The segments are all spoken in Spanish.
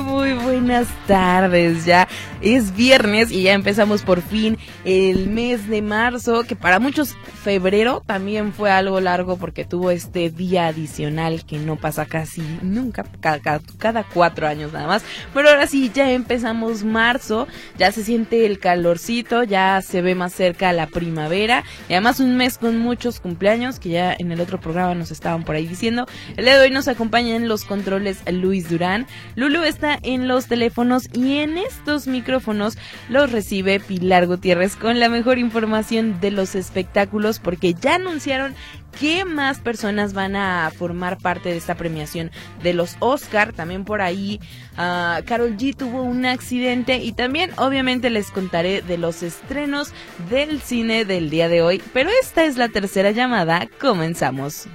Muy buenas tardes. Ya es viernes y ya empezamos por fin el mes de marzo, que para muchos febrero también fue algo largo porque tuvo este día adicional que no pasa casi nunca, cada, cuatro años nada más. Pero ahora sí, ya empezamos marzo, ya se siente el calorcito, ya se ve más cerca la primavera y además un mes con muchos cumpleaños que ya en el otro programa nos estaban por ahí diciendo. El día de hoy nos acompaña en los controles Luis Durán. Lulu está en los teléfonos y en estos micrófonos los recibe Pilar Gutiérrez con la mejor información de los espectáculos porque ya anunciaron qué más personas van a formar parte de esta premiación de los Oscar. También por ahí Carol ah, G tuvo un accidente y también obviamente les contaré de los estrenos del cine del día de hoy. Pero esta es la tercera llamada. Comenzamos.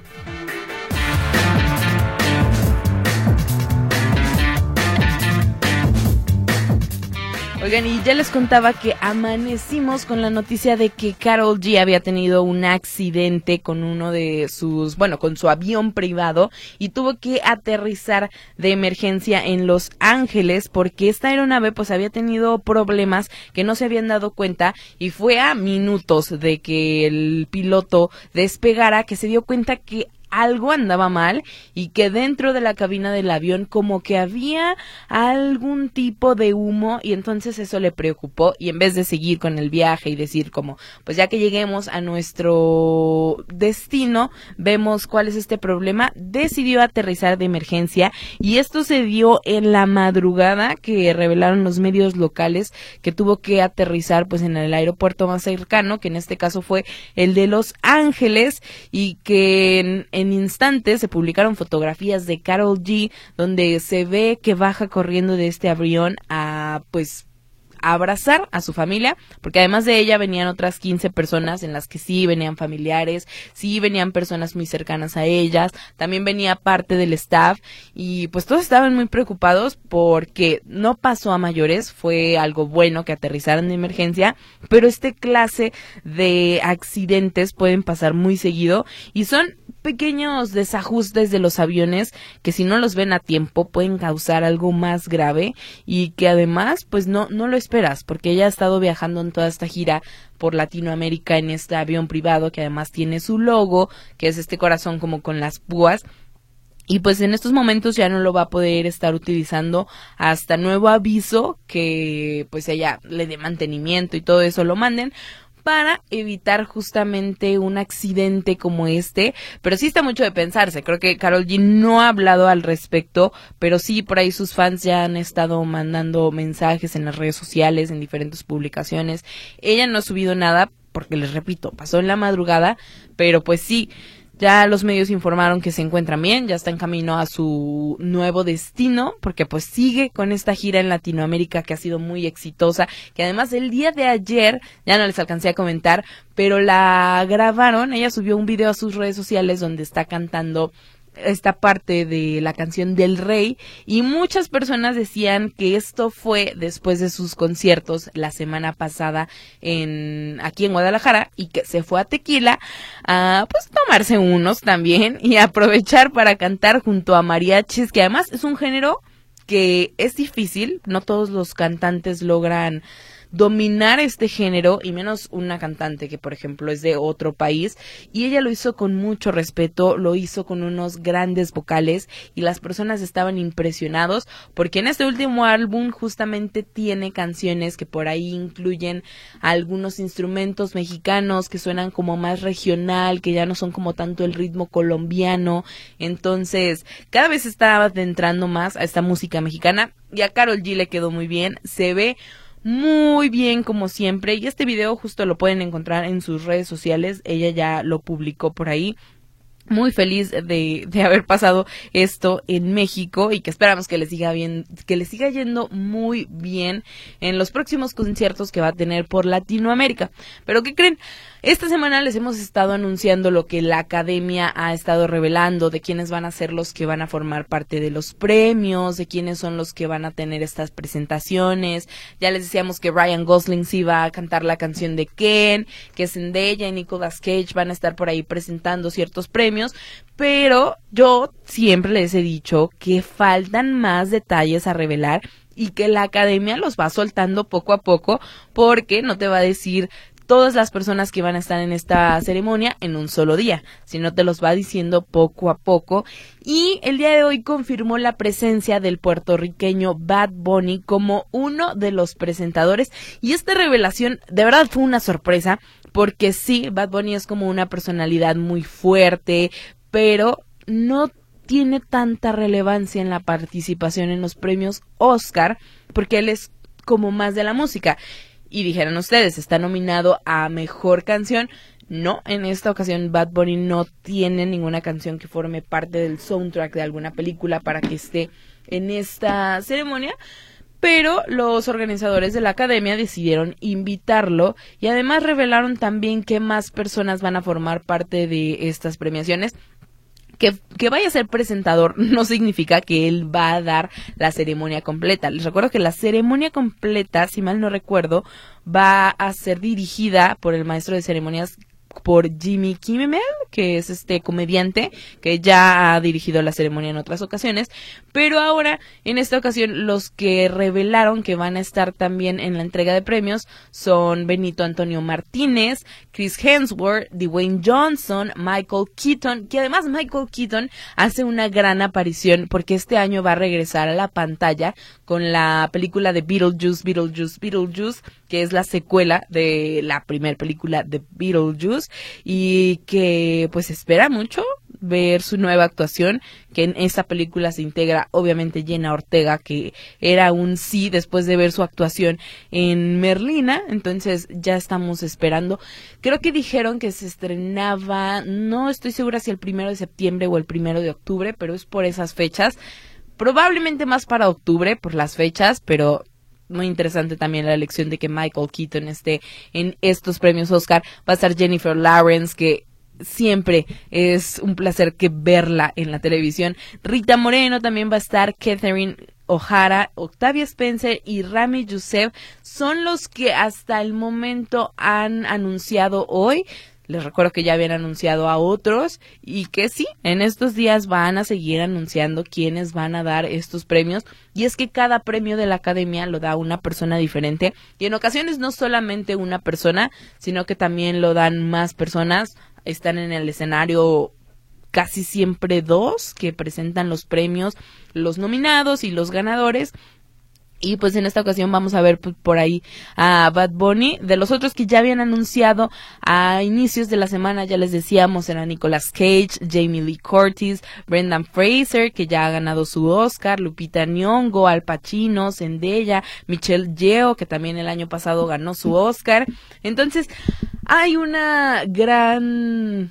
Oigan, y ya les contaba que amanecimos con la noticia de que Carol G había tenido un accidente con uno de sus, bueno, con su avión privado y tuvo que aterrizar de emergencia en Los Ángeles porque esta aeronave pues había tenido problemas que no se habían dado cuenta y fue a minutos de que el piloto despegara que se dio cuenta que algo andaba mal y que dentro de la cabina del avión como que había algún tipo de humo y entonces eso le preocupó y en vez de seguir con el viaje y decir como pues ya que lleguemos a nuestro destino vemos cuál es este problema decidió aterrizar de emergencia y esto se dio en la madrugada que revelaron los medios locales que tuvo que aterrizar pues en el aeropuerto más cercano que en este caso fue el de Los Ángeles y que en en instantes se publicaron fotografías de Carol G donde se ve que baja corriendo de este avión a pues abrazar a su familia, porque además de ella venían otras 15 personas en las que sí venían familiares, sí venían personas muy cercanas a ellas, también venía parte del staff y pues todos estaban muy preocupados porque no pasó a mayores, fue algo bueno que aterrizaran de emergencia, pero este clase de accidentes pueden pasar muy seguido y son pequeños desajustes de los aviones que si no los ven a tiempo pueden causar algo más grave y que además pues no no lo esperas porque ella ha estado viajando en toda esta gira por Latinoamérica en este avión privado que además tiene su logo, que es este corazón como con las púas. Y pues en estos momentos ya no lo va a poder estar utilizando hasta nuevo aviso que pues ella le dé mantenimiento y todo eso lo manden para evitar justamente un accidente como este, pero sí está mucho de pensarse. Creo que Carol G no ha hablado al respecto, pero sí por ahí sus fans ya han estado mandando mensajes en las redes sociales, en diferentes publicaciones. Ella no ha subido nada porque les repito, pasó en la madrugada, pero pues sí, ya los medios informaron que se encuentran bien, ya está en camino a su nuevo destino, porque pues sigue con esta gira en Latinoamérica que ha sido muy exitosa, que además el día de ayer, ya no les alcancé a comentar, pero la grabaron, ella subió un video a sus redes sociales donde está cantando esta parte de la canción del rey y muchas personas decían que esto fue después de sus conciertos la semana pasada en aquí en Guadalajara y que se fue a Tequila a pues tomarse unos también y aprovechar para cantar junto a mariachis que además es un género que es difícil, no todos los cantantes logran dominar este género y menos una cantante que por ejemplo es de otro país y ella lo hizo con mucho respeto, lo hizo con unos grandes vocales y las personas estaban impresionados porque en este último álbum justamente tiene canciones que por ahí incluyen algunos instrumentos mexicanos que suenan como más regional, que ya no son como tanto el ritmo colombiano, entonces cada vez está adentrando más a esta música mexicana y a Carol G le quedó muy bien, se ve muy bien como siempre y este video justo lo pueden encontrar en sus redes sociales, ella ya lo publicó por ahí muy feliz de, de, haber pasado esto en México y que esperamos que le siga bien, que le siga yendo muy bien en los próximos conciertos que va a tener por Latinoamérica. Pero ¿qué creen? Esta semana les hemos estado anunciando lo que la academia ha estado revelando, de quiénes van a ser los que van a formar parte de los premios, de quiénes son los que van a tener estas presentaciones. Ya les decíamos que Ryan Gosling sí va a cantar la canción de Ken, que Zendaya y Nicolas Cage van a estar por ahí presentando ciertos premios, pero yo siempre les he dicho que faltan más detalles a revelar y que la academia los va soltando poco a poco porque no te va a decir todas las personas que van a estar en esta ceremonia en un solo día, sino te los va diciendo poco a poco. Y el día de hoy confirmó la presencia del puertorriqueño Bad Bunny como uno de los presentadores. Y esta revelación de verdad fue una sorpresa, porque sí, Bad Bunny es como una personalidad muy fuerte, pero no tiene tanta relevancia en la participación en los premios Oscar, porque él es como más de la música y dijeron ustedes, está nominado a Mejor Canción. No, en esta ocasión Bad Bunny no tiene ninguna canción que forme parte del soundtrack de alguna película para que esté en esta ceremonia, pero los organizadores de la academia decidieron invitarlo y además revelaron también que más personas van a formar parte de estas premiaciones que, vaya a ser presentador no significa que él va a dar la ceremonia completa. Les recuerdo que la ceremonia completa, si mal no recuerdo, va a ser dirigida por el maestro de ceremonias por Jimmy Kimmel, que es este comediante que ya ha dirigido la ceremonia en otras ocasiones, pero ahora en esta ocasión los que revelaron que van a estar también en la entrega de premios son Benito Antonio Martínez, Chris Hemsworth, Dwayne Johnson, Michael Keaton, que además Michael Keaton hace una gran aparición porque este año va a regresar a la pantalla con la película de Beetlejuice, Beetlejuice, Beetlejuice, que es la secuela de la primera película de Beetlejuice y que pues espera mucho ver su nueva actuación, que en esta película se integra obviamente Jenna Ortega, que era un sí después de ver su actuación en Merlina, entonces ya estamos esperando. Creo que dijeron que se estrenaba, no estoy segura si el primero de septiembre o el primero de octubre, pero es por esas fechas. Probablemente más para octubre por las fechas, pero muy interesante también la elección de que Michael Keaton esté en estos premios Oscar. Va a estar Jennifer Lawrence, que siempre es un placer que verla en la televisión. Rita Moreno también va a estar, Catherine O'Hara, Octavia Spencer y Rami Youssef son los que hasta el momento han anunciado hoy les recuerdo que ya habían anunciado a otros y que sí, en estos días van a seguir anunciando quiénes van a dar estos premios. Y es que cada premio de la academia lo da una persona diferente. Y en ocasiones no solamente una persona, sino que también lo dan más personas. Están en el escenario casi siempre dos que presentan los premios, los nominados y los ganadores. Y pues en esta ocasión vamos a ver pues, por ahí a Bad Bunny. De los otros que ya habían anunciado a inicios de la semana, ya les decíamos, eran Nicolas Cage, Jamie Lee Curtis, Brendan Fraser, que ya ha ganado su Oscar, Lupita Nyong'o, Al Pacino, Zendaya, Michelle Yeoh, que también el año pasado ganó su Oscar. Entonces, hay una gran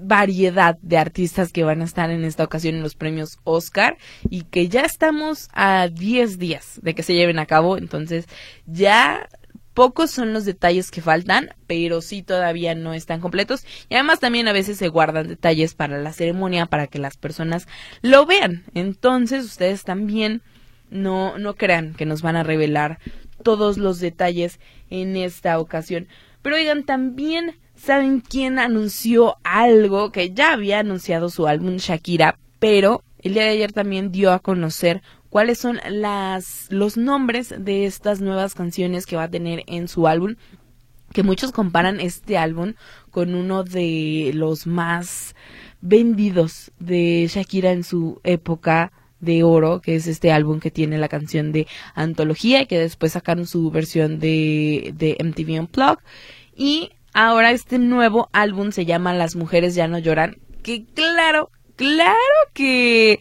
variedad de artistas que van a estar en esta ocasión en los premios Oscar y que ya estamos a 10 días de que se lleven a cabo, entonces ya pocos son los detalles que faltan, pero sí todavía no están completos y además también a veces se guardan detalles para la ceremonia para que las personas lo vean. Entonces ustedes también no no crean que nos van a revelar todos los detalles en esta ocasión. Pero oigan, también ¿Saben quién anunció algo que ya había anunciado su álbum Shakira, pero el día de ayer también dio a conocer cuáles son las los nombres de estas nuevas canciones que va a tener en su álbum? Que muchos comparan este álbum con uno de los más vendidos de Shakira en su época de oro, que es este álbum que tiene la canción de antología que después sacaron su versión de, de MTV Unplugged. Y Ahora este nuevo álbum se llama Las mujeres ya no lloran, que claro, claro que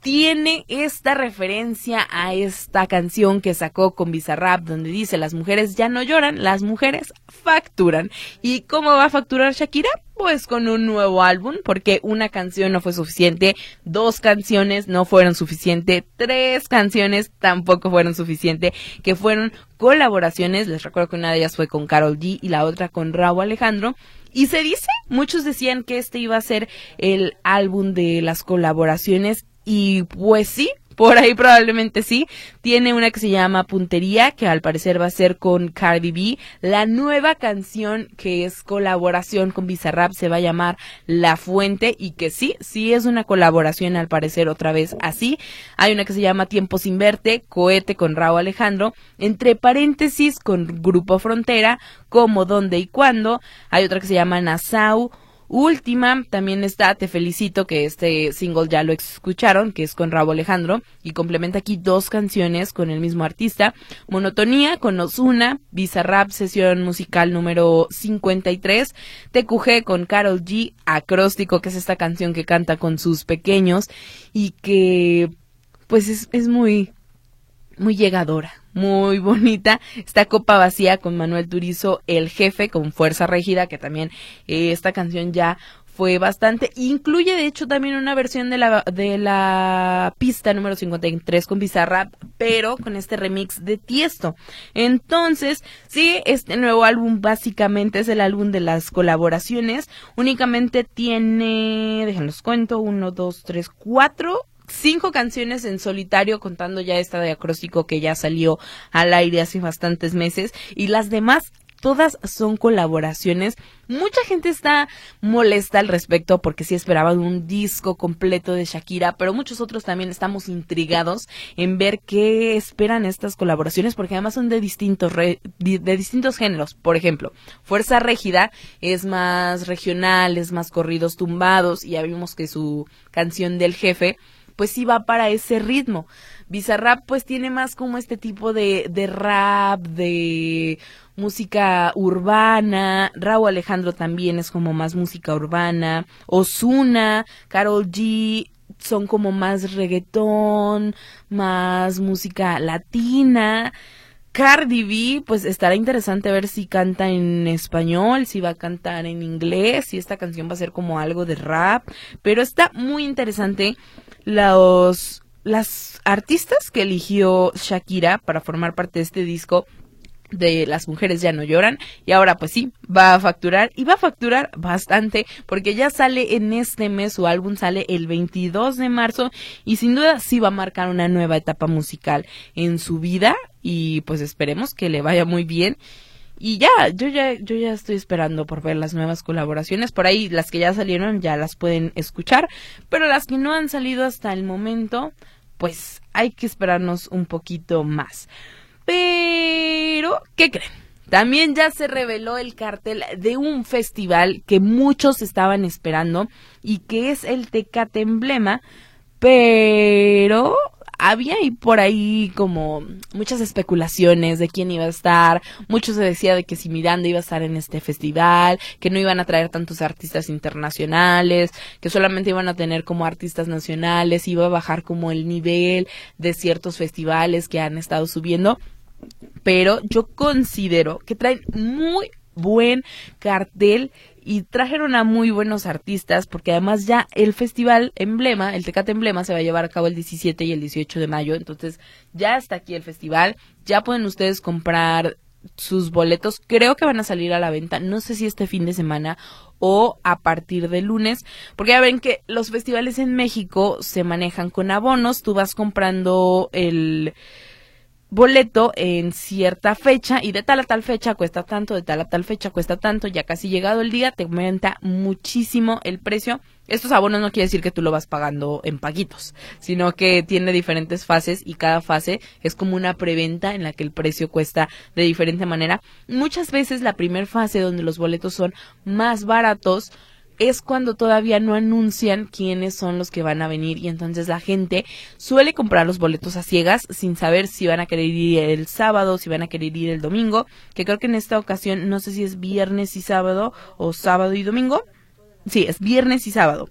tiene esta referencia a esta canción que sacó con Bizarrap donde dice las mujeres ya no lloran, las mujeres facturan. ¿Y cómo va a facturar Shakira? Pues con un nuevo álbum, porque una canción no fue suficiente, dos canciones no fueron suficiente, tres canciones tampoco fueron suficiente, que fueron colaboraciones, les recuerdo que una de ellas fue con Carol G y la otra con Raúl Alejandro, y se dice, muchos decían que este iba a ser el álbum de las colaboraciones. Y pues sí, por ahí probablemente sí. Tiene una que se llama Puntería, que al parecer va a ser con Cardi B. La nueva canción que es colaboración con Bizarrap se va a llamar La Fuente y que sí, sí es una colaboración al parecer otra vez así. Hay una que se llama Tiempo sin verte, Cohete con Raúl Alejandro, entre paréntesis con Grupo Frontera, como, dónde y cuándo. Hay otra que se llama Nassau última también está Te Felicito, que este single ya lo escucharon, que es con Rabo Alejandro, y complementa aquí dos canciones con el mismo artista. Monotonía con Ozuna, Bizarrap, sesión musical número 53. TQG con Carol G, Acróstico, que es esta canción que canta con sus pequeños y que pues es, es muy, muy llegadora muy bonita. Esta copa vacía con Manuel Turizo, el jefe, con Fuerza Régida, que también eh, esta canción ya fue bastante. Incluye, de hecho, también una versión de la, de la pista número 53 con Bizarrap, pero con este remix de Tiesto. Entonces, sí, este nuevo álbum básicamente es el álbum de las colaboraciones. Únicamente tiene, déjenlos cuento, uno, dos, tres, cuatro cinco canciones en solitario, contando ya esta de acróstico que ya salió al aire hace bastantes meses, y las demás todas son colaboraciones. Mucha gente está molesta al respecto porque sí esperaban un disco completo de Shakira, pero muchos otros también estamos intrigados en ver qué esperan estas colaboraciones porque además son de distintos de distintos géneros. Por ejemplo, Fuerza Régida es más regional, es más corridos tumbados y ya vimos que su canción del jefe pues sí va para ese ritmo. Bizarrap pues tiene más como este tipo de, de rap, de música urbana. Raúl Alejandro también es como más música urbana. Osuna, Carol G son como más reggaetón, más música latina. Cardi B, pues estará interesante ver si canta en español, si va a cantar en inglés, si esta canción va a ser como algo de rap, pero está muy interesante los las artistas que eligió Shakira para formar parte de este disco de las mujeres ya no lloran y ahora pues sí va a facturar y va a facturar bastante porque ya sale en este mes su álbum sale el 22 de marzo y sin duda sí va a marcar una nueva etapa musical en su vida y pues esperemos que le vaya muy bien y ya, yo ya, yo ya estoy esperando por ver las nuevas colaboraciones. Por ahí las que ya salieron ya las pueden escuchar, pero las que no han salido hasta el momento, pues hay que esperarnos un poquito más. Pero, ¿qué creen? También ya se reveló el cartel de un festival que muchos estaban esperando y que es el Tecate Emblema, pero había ahí por ahí como muchas especulaciones de quién iba a estar. Mucho se decía de que si Miranda iba a estar en este festival, que no iban a traer tantos artistas internacionales, que solamente iban a tener como artistas nacionales, iba a bajar como el nivel de ciertos festivales que han estado subiendo. Pero yo considero que traen muy buen cartel y trajeron a muy buenos artistas porque además ya el festival emblema, el Tecate Emblema se va a llevar a cabo el 17 y el 18 de mayo, entonces ya está aquí el festival, ya pueden ustedes comprar sus boletos, creo que van a salir a la venta, no sé si este fin de semana o a partir de lunes, porque ya ven que los festivales en México se manejan con abonos, tú vas comprando el boleto en cierta fecha y de tal a tal fecha cuesta tanto, de tal a tal fecha cuesta tanto, ya casi llegado el día te aumenta muchísimo el precio. Estos abonos no quiere decir que tú lo vas pagando en paguitos, sino que tiene diferentes fases y cada fase es como una preventa en la que el precio cuesta de diferente manera. Muchas veces la primera fase donde los boletos son más baratos es cuando todavía no anuncian quiénes son los que van a venir y entonces la gente suele comprar los boletos a ciegas sin saber si van a querer ir el sábado, si van a querer ir el domingo, que creo que en esta ocasión no sé si es viernes y sábado o sábado y domingo. Sí, es viernes y sábado.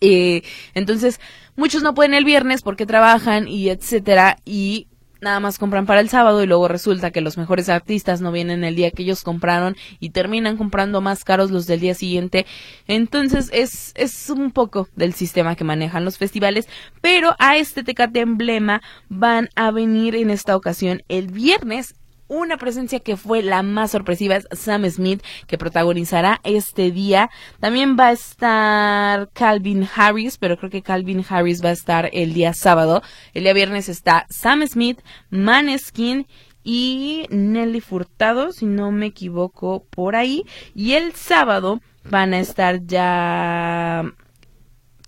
Eh, entonces, muchos no pueden el viernes porque trabajan y etcétera y nada más compran para el sábado y luego resulta que los mejores artistas no vienen el día que ellos compraron y terminan comprando más caros los del día siguiente. Entonces es, es un poco del sistema que manejan los festivales, pero a este Tecate Emblema van a venir en esta ocasión el viernes una presencia que fue la más sorpresiva es Sam Smith, que protagonizará este día. También va a estar Calvin Harris, pero creo que Calvin Harris va a estar el día sábado. El día viernes está Sam Smith, Maneskin y Nelly Furtado, si no me equivoco, por ahí. Y el sábado van a estar ya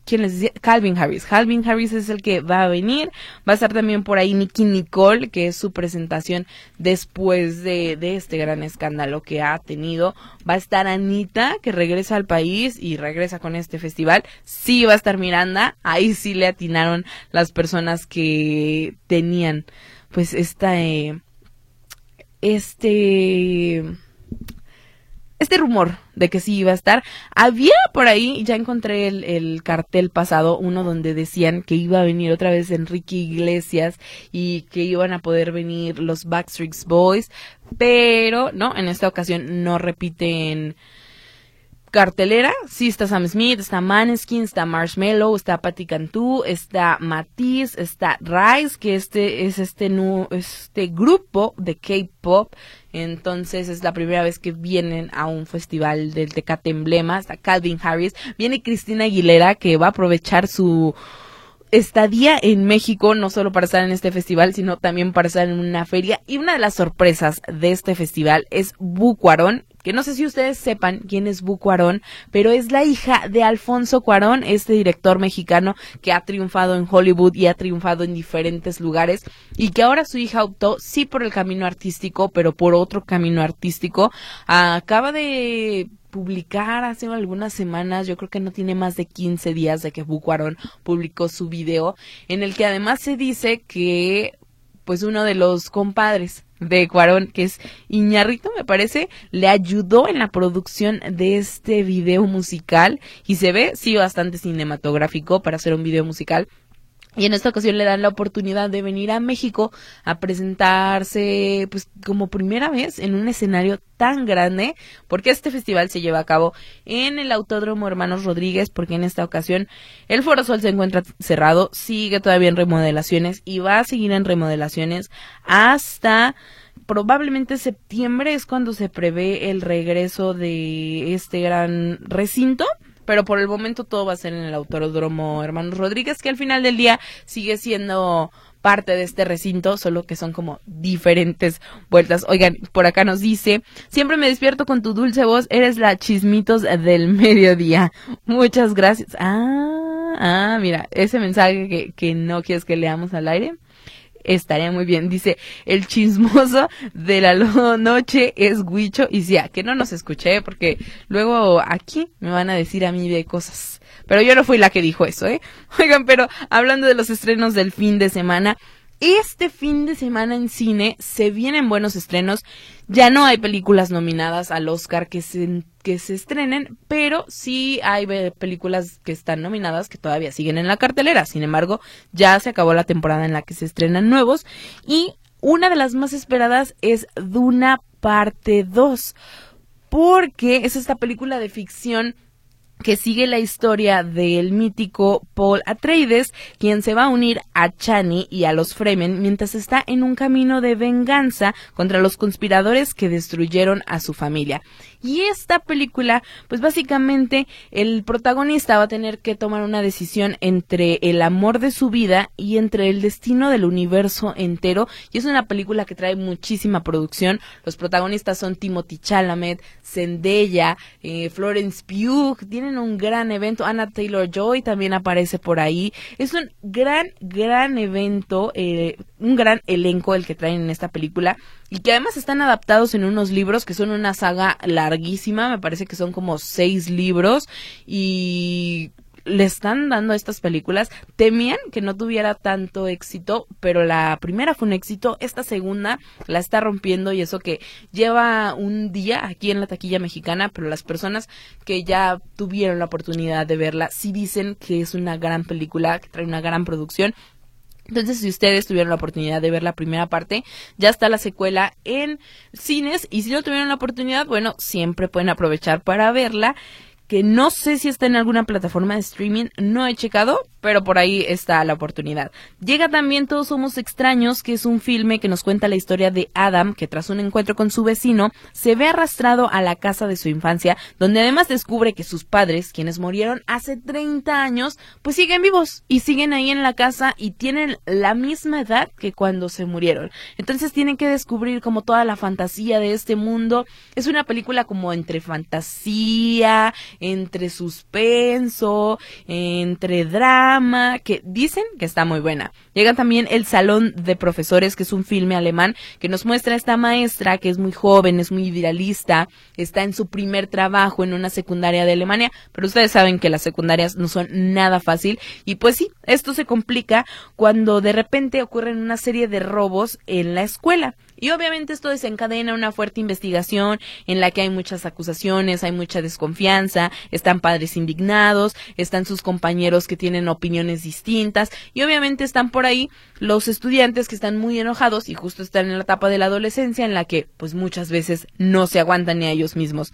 ¿quién les decía? Calvin Harris. Calvin Harris es el que va a venir. Va a estar también por ahí Nicky Nicole, que es su presentación después de, de este gran escándalo que ha tenido. Va a estar Anita, que regresa al país y regresa con este festival. Sí va a estar Miranda. Ahí sí le atinaron las personas que tenían, pues, esta, eh, este este rumor de que sí iba a estar. Había por ahí, ya encontré el, cartel pasado, uno donde decían que iba a venir otra vez Enrique Iglesias y que iban a poder venir los Backstreet Boys, pero no, en esta ocasión no repiten cartelera, sí está Sam Smith, está Maneskin, está Marshmello, está Patti Cantú, está Matisse, está Rise, que este es este, este grupo de K-pop. Entonces es la primera vez que vienen a un festival del Tecate Emblema. Está Calvin Harris. Viene Cristina Aguilera, que va a aprovechar su estadía en México, no solo para estar en este festival, sino también para estar en una feria. Y una de las sorpresas de este festival es Bucuarón que no sé si ustedes sepan quién es Bu Cuarón, pero es la hija de Alfonso Cuarón, este director mexicano que ha triunfado en Hollywood y ha triunfado en diferentes lugares y que ahora su hija optó sí por el camino artístico, pero por otro camino artístico. Acaba de publicar hace algunas semanas, yo creo que no tiene más de 15 días de que Bu Cuarón publicó su video, en el que además se dice que pues uno de los compadres de Cuarón, que es Iñarrito, me parece, le ayudó en la producción de este video musical y se ve, sí, bastante cinematográfico para hacer un video musical. Y en esta ocasión le dan la oportunidad de venir a México a presentarse, pues como primera vez en un escenario tan grande, porque este festival se lleva a cabo en el Autódromo Hermanos Rodríguez, porque en esta ocasión el Foro Sol se encuentra cerrado, sigue todavía en remodelaciones y va a seguir en remodelaciones hasta probablemente septiembre es cuando se prevé el regreso de este gran recinto pero por el momento todo va a ser en el Autódromo Hermanos Rodríguez, que al final del día sigue siendo parte de este recinto, solo que son como diferentes vueltas. Oigan, por acá nos dice, siempre me despierto con tu dulce voz, eres la chismitos del mediodía. Muchas gracias. Ah, ah, mira, ese mensaje que, que no quieres que leamos al aire estaría muy bien. Dice, el chismoso de la noche es Huicho y ya, que no nos escuché porque luego aquí me van a decir a mí de cosas. Pero yo no fui la que dijo eso, ¿eh? Oigan, pero hablando de los estrenos del fin de semana, este fin de semana en cine se vienen buenos estrenos. Ya no hay películas nominadas al Oscar que se, que se estrenen, pero sí hay películas que están nominadas que todavía siguen en la cartelera. Sin embargo, ya se acabó la temporada en la que se estrenan nuevos. Y una de las más esperadas es Duna Parte 2. Porque es esta película de ficción que sigue la historia del mítico Paul Atreides, quien se va a unir a Chani y a los Fremen mientras está en un camino de venganza contra los conspiradores que destruyeron a su familia. Y esta película, pues básicamente el protagonista va a tener que tomar una decisión entre el amor de su vida y entre el destino del universo entero. Y es una película que trae muchísima producción. Los protagonistas son Timothy Chalamet, Zendaya, eh, Florence Pugh. Tienen un gran evento. Anna Taylor Joy también aparece por ahí. Es un gran, gran evento, eh, un gran elenco el que traen en esta película y que además están adaptados en unos libros que son una saga larguísima, me parece que son como seis libros y le están dando estas películas. Temían que no tuviera tanto éxito, pero la primera fue un éxito, esta segunda la está rompiendo y eso que lleva un día aquí en la taquilla mexicana, pero las personas que ya tuvieron la oportunidad de verla sí dicen que es una gran película, que trae una gran producción entonces, si ustedes tuvieron la oportunidad de ver la primera parte, ya está la secuela en cines y si no tuvieron la oportunidad, bueno, siempre pueden aprovechar para verla que no sé si está en alguna plataforma de streaming, no he checado, pero por ahí está la oportunidad. Llega también Todos Somos Extraños, que es un filme que nos cuenta la historia de Adam, que tras un encuentro con su vecino, se ve arrastrado a la casa de su infancia, donde además descubre que sus padres, quienes murieron hace 30 años, pues siguen vivos y siguen ahí en la casa y tienen la misma edad que cuando se murieron. Entonces tienen que descubrir como toda la fantasía de este mundo. Es una película como entre fantasía, entre suspenso, entre drama, que dicen que está muy buena. Llega también El Salón de Profesores, que es un filme alemán que nos muestra a esta maestra que es muy joven, es muy idealista, está en su primer trabajo en una secundaria de Alemania, pero ustedes saben que las secundarias no son nada fácil y pues sí, esto se complica cuando de repente ocurren una serie de robos en la escuela. Y obviamente esto desencadena una fuerte investigación en la que hay muchas acusaciones, hay mucha desconfianza, están padres indignados, están sus compañeros que tienen opiniones distintas y obviamente están por ahí los estudiantes que están muy enojados y justo están en la etapa de la adolescencia en la que pues muchas veces no se aguantan ni a ellos mismos.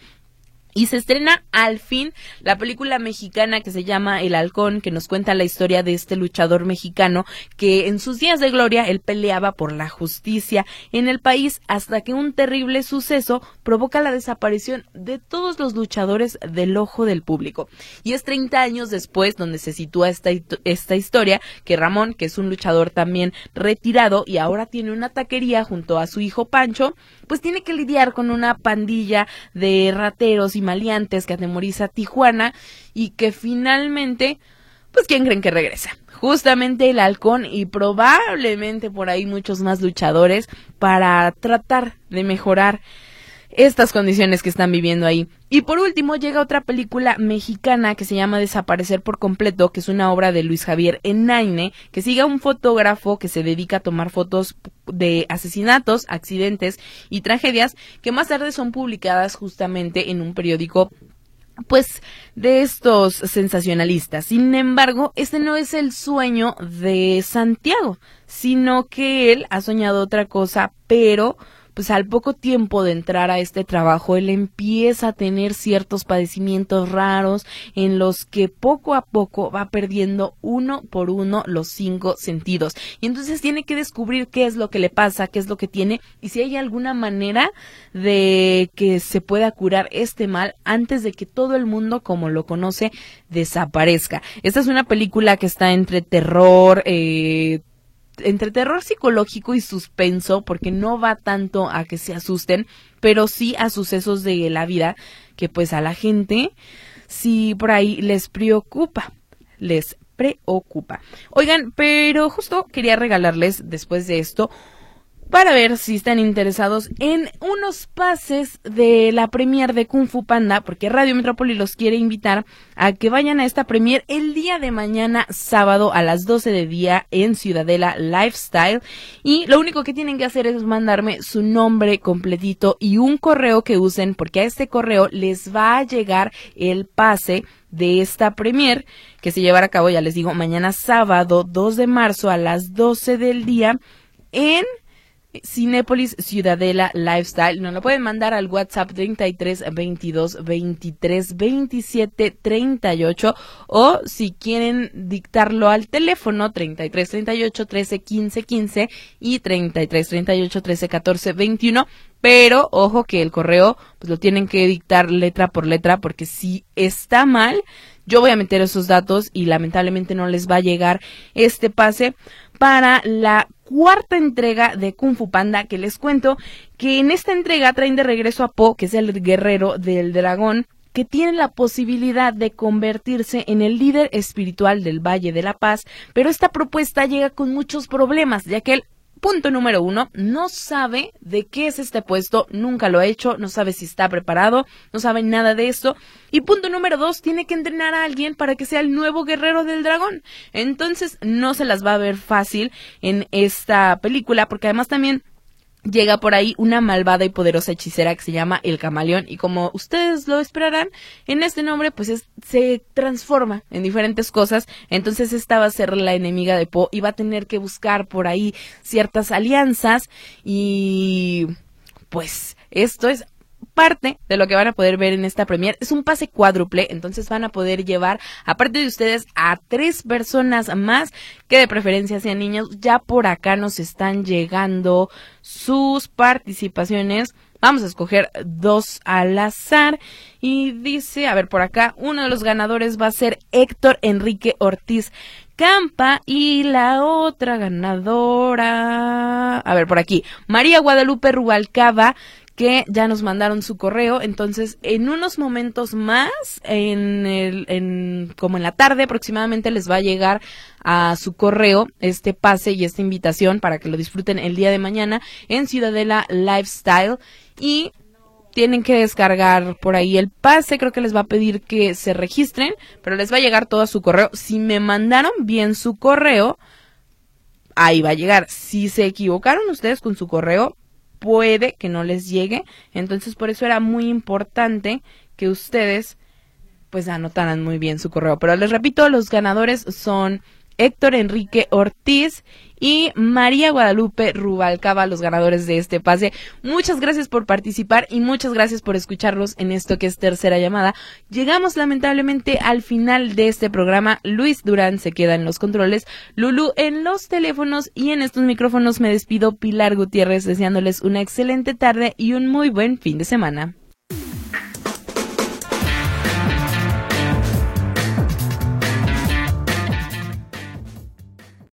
Y se estrena al fin la película mexicana que se llama El Halcón, que nos cuenta la historia de este luchador mexicano que en sus días de gloria él peleaba por la justicia en el país hasta que un terrible suceso provoca la desaparición de todos los luchadores del ojo del público. Y es 30 años después donde se sitúa esta, esta historia que Ramón, que es un luchador también retirado y ahora tiene una taquería junto a su hijo Pancho, pues tiene que lidiar con una pandilla de rateros y maleantes que atemoriza Tijuana y que finalmente, pues ¿quién creen que regresa? Justamente el halcón y probablemente por ahí muchos más luchadores para tratar de mejorar estas condiciones que están viviendo ahí. Y por último llega otra película mexicana que se llama Desaparecer por completo, que es una obra de Luis Javier Enaine, que sigue a un fotógrafo que se dedica a tomar fotos de asesinatos, accidentes y tragedias que más tarde son publicadas justamente en un periódico pues de estos sensacionalistas. Sin embargo, este no es el sueño de Santiago, sino que él ha soñado otra cosa, pero pues al poco tiempo de entrar a este trabajo, él empieza a tener ciertos padecimientos raros en los que poco a poco va perdiendo uno por uno los cinco sentidos. Y entonces tiene que descubrir qué es lo que le pasa, qué es lo que tiene y si hay alguna manera de que se pueda curar este mal antes de que todo el mundo como lo conoce desaparezca. Esta es una película que está entre terror, eh, entre terror psicológico y suspenso, porque no va tanto a que se asusten, pero sí a sucesos de la vida que pues a la gente sí por ahí les preocupa, les preocupa. Oigan, pero justo quería regalarles después de esto para ver si están interesados en unos pases de la premier de Kung Fu Panda, porque Radio Metrópoli los quiere invitar a que vayan a esta premier el día de mañana, sábado a las 12 de día en Ciudadela Lifestyle. Y lo único que tienen que hacer es mandarme su nombre completito y un correo que usen, porque a este correo les va a llegar el pase de esta premier que se llevará a cabo, ya les digo, mañana sábado 2 de marzo a las 12 del día en Cinépolis Ciudadela Lifestyle. Nos lo pueden mandar al WhatsApp 33 22 23 27 38 o si quieren dictarlo al teléfono 33 38 13 15 15 y 33 38 13 14 21. Pero ojo que el correo pues lo tienen que dictar letra por letra porque si está mal yo voy a meter esos datos y lamentablemente no les va a llegar este pase para la cuarta entrega de Kung Fu Panda que les cuento que en esta entrega traen de regreso a Po, que es el guerrero del dragón, que tiene la posibilidad de convertirse en el líder espiritual del Valle de la Paz, pero esta propuesta llega con muchos problemas, ya que él Punto número uno, no sabe de qué es este puesto, nunca lo ha hecho, no sabe si está preparado, no sabe nada de esto. Y punto número dos, tiene que entrenar a alguien para que sea el nuevo guerrero del dragón. Entonces no se las va a ver fácil en esta película, porque además también llega por ahí una malvada y poderosa hechicera que se llama el camaleón y como ustedes lo esperarán, en este nombre pues se transforma en diferentes cosas, entonces esta va a ser la enemiga de Poe y va a tener que buscar por ahí ciertas alianzas. Y pues esto es parte de lo que van a poder ver en esta premier es un pase cuádruple, entonces van a poder llevar, aparte de ustedes, a tres personas más, que de preferencia sean niños. Ya por acá nos están llegando sus participaciones. Vamos a escoger dos al azar. Y dice, a ver, por acá, uno de los ganadores va a ser Héctor Enrique Ortiz Campa y la otra ganadora, a ver, por aquí, María Guadalupe Rubalcaba, que ya nos mandaron su correo. Entonces, en unos momentos más, en el, en, como en la tarde aproximadamente, les va a llegar a su correo este pase y esta invitación para que lo disfruten el día de mañana en Ciudadela Lifestyle. Y tienen que descargar por ahí el pase, creo que les va a pedir que se registren, pero les va a llegar todo a su correo. Si me mandaron bien su correo, ahí va a llegar. Si se equivocaron ustedes con su correo, puede que no les llegue. Entonces, por eso era muy importante que ustedes pues anotaran muy bien su correo. Pero les repito, los ganadores son Héctor Enrique Ortiz y María Guadalupe Rubalcaba, los ganadores de este pase. Muchas gracias por participar y muchas gracias por escucharlos en esto que es tercera llamada. Llegamos lamentablemente al final de este programa. Luis Durán se queda en los controles, Lulu en los teléfonos y en estos micrófonos me despido Pilar Gutiérrez deseándoles una excelente tarde y un muy buen fin de semana.